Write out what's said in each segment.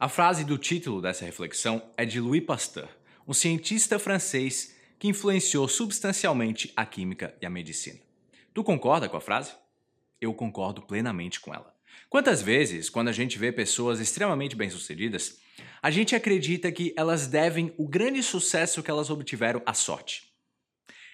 A frase do título dessa reflexão é de Louis Pasteur, um cientista francês que influenciou substancialmente a química e a medicina. Tu concorda com a frase? Eu concordo plenamente com ela. Quantas vezes, quando a gente vê pessoas extremamente bem-sucedidas, a gente acredita que elas devem o grande sucesso que elas obtiveram à sorte?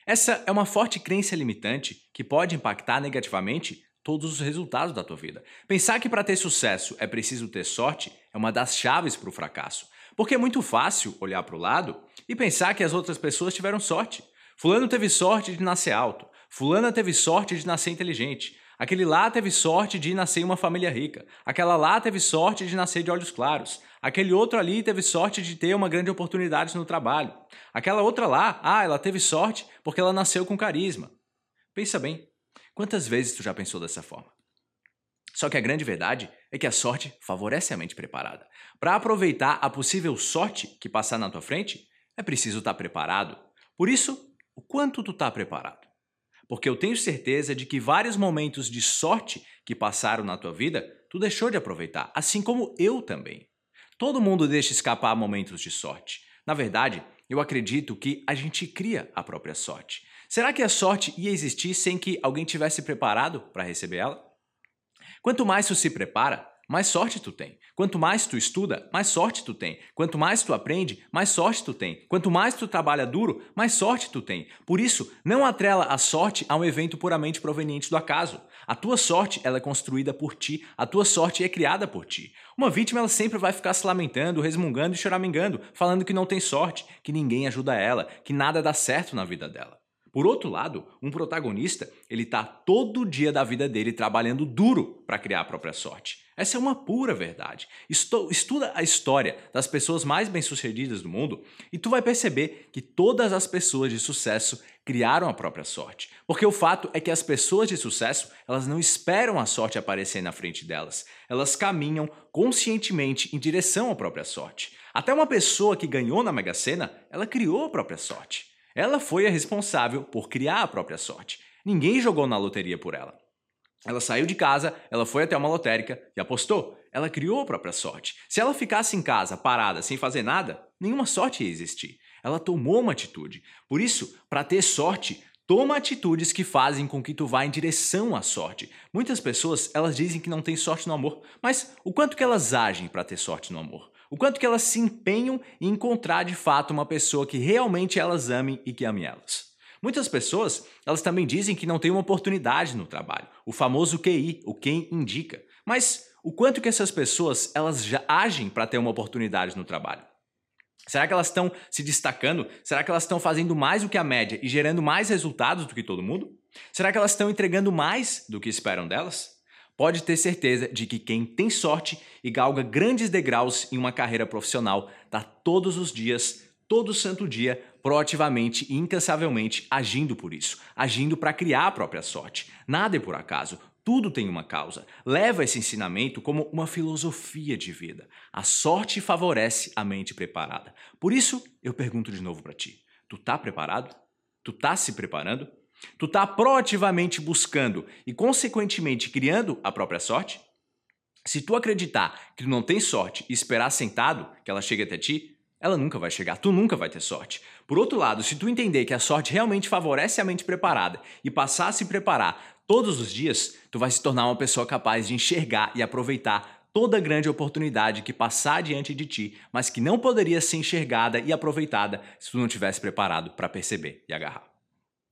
Essa é uma forte crença limitante que pode impactar negativamente todos os resultados da tua vida. Pensar que para ter sucesso é preciso ter sorte é uma das chaves para o fracasso. Porque é muito fácil olhar para o lado e pensar que as outras pessoas tiveram sorte. Fulano teve sorte de nascer alto. Fulana teve sorte de nascer inteligente. Aquele lá teve sorte de nascer em uma família rica. Aquela lá teve sorte de nascer de olhos claros. Aquele outro ali teve sorte de ter uma grande oportunidade no trabalho. Aquela outra lá, ah, ela teve sorte porque ela nasceu com carisma. Pensa bem, quantas vezes tu já pensou dessa forma? Só que a grande verdade é que a sorte favorece a mente preparada. Para aproveitar a possível sorte que passar na tua frente, é preciso estar tá preparado. Por isso, o quanto tu está preparado? Porque eu tenho certeza de que vários momentos de sorte que passaram na tua vida, tu deixou de aproveitar, assim como eu também. Todo mundo deixa escapar momentos de sorte. Na verdade, eu acredito que a gente cria a própria sorte. Será que a sorte ia existir sem que alguém tivesse preparado para receber ela? Quanto mais tu se prepara, mais sorte tu tem. Quanto mais tu estuda, mais sorte tu tem. Quanto mais tu aprende, mais sorte tu tem. Quanto mais tu trabalha duro, mais sorte tu tem. Por isso, não atrela a sorte a um evento puramente proveniente do acaso. A tua sorte ela é construída por ti, a tua sorte é criada por ti. Uma vítima ela sempre vai ficar se lamentando, resmungando e choramingando, falando que não tem sorte, que ninguém ajuda ela, que nada dá certo na vida dela. Por outro lado, um protagonista, ele está todo dia da vida dele trabalhando duro para criar a própria sorte. Essa é uma pura verdade. Estuda a história das pessoas mais bem-sucedidas do mundo e tu vai perceber que todas as pessoas de sucesso criaram a própria sorte. Porque o fato é que as pessoas de sucesso, elas não esperam a sorte aparecer na frente delas. Elas caminham conscientemente em direção à própria sorte. Até uma pessoa que ganhou na Mega Sena, ela criou a própria sorte. Ela foi a responsável por criar a própria sorte. Ninguém jogou na loteria por ela. Ela saiu de casa, ela foi até uma lotérica e apostou. Ela criou a própria sorte. Se ela ficasse em casa, parada, sem fazer nada, nenhuma sorte ia existir. Ela tomou uma atitude. Por isso, para ter sorte, toma atitudes que fazem com que tu vá em direção à sorte. Muitas pessoas, elas dizem que não tem sorte no amor, mas o quanto que elas agem para ter sorte no amor? O quanto que elas se empenham em encontrar de fato uma pessoa que realmente elas amem e que ame elas. Muitas pessoas, elas também dizem que não tem uma oportunidade no trabalho, o famoso QI, o quem indica. Mas o quanto que essas pessoas, elas já agem para ter uma oportunidade no trabalho? Será que elas estão se destacando? Será que elas estão fazendo mais do que a média e gerando mais resultados do que todo mundo? Será que elas estão entregando mais do que esperam delas? Pode ter certeza de que quem tem sorte e galga grandes degraus em uma carreira profissional está todos os dias, todo santo dia, proativamente e incansavelmente agindo por isso, agindo para criar a própria sorte. Nada é por acaso, tudo tem uma causa. Leva esse ensinamento como uma filosofia de vida. A sorte favorece a mente preparada. Por isso, eu pergunto de novo para ti: tu tá preparado? Tu tá se preparando? Tu está proativamente buscando e, consequentemente, criando a própria sorte? Se tu acreditar que tu não tem sorte e esperar sentado que ela chegue até ti, ela nunca vai chegar, tu nunca vai ter sorte. Por outro lado, se tu entender que a sorte realmente favorece a mente preparada e passar a se preparar todos os dias, tu vai se tornar uma pessoa capaz de enxergar e aproveitar toda grande oportunidade que passar diante de ti, mas que não poderia ser enxergada e aproveitada se tu não tivesse preparado para perceber e agarrar.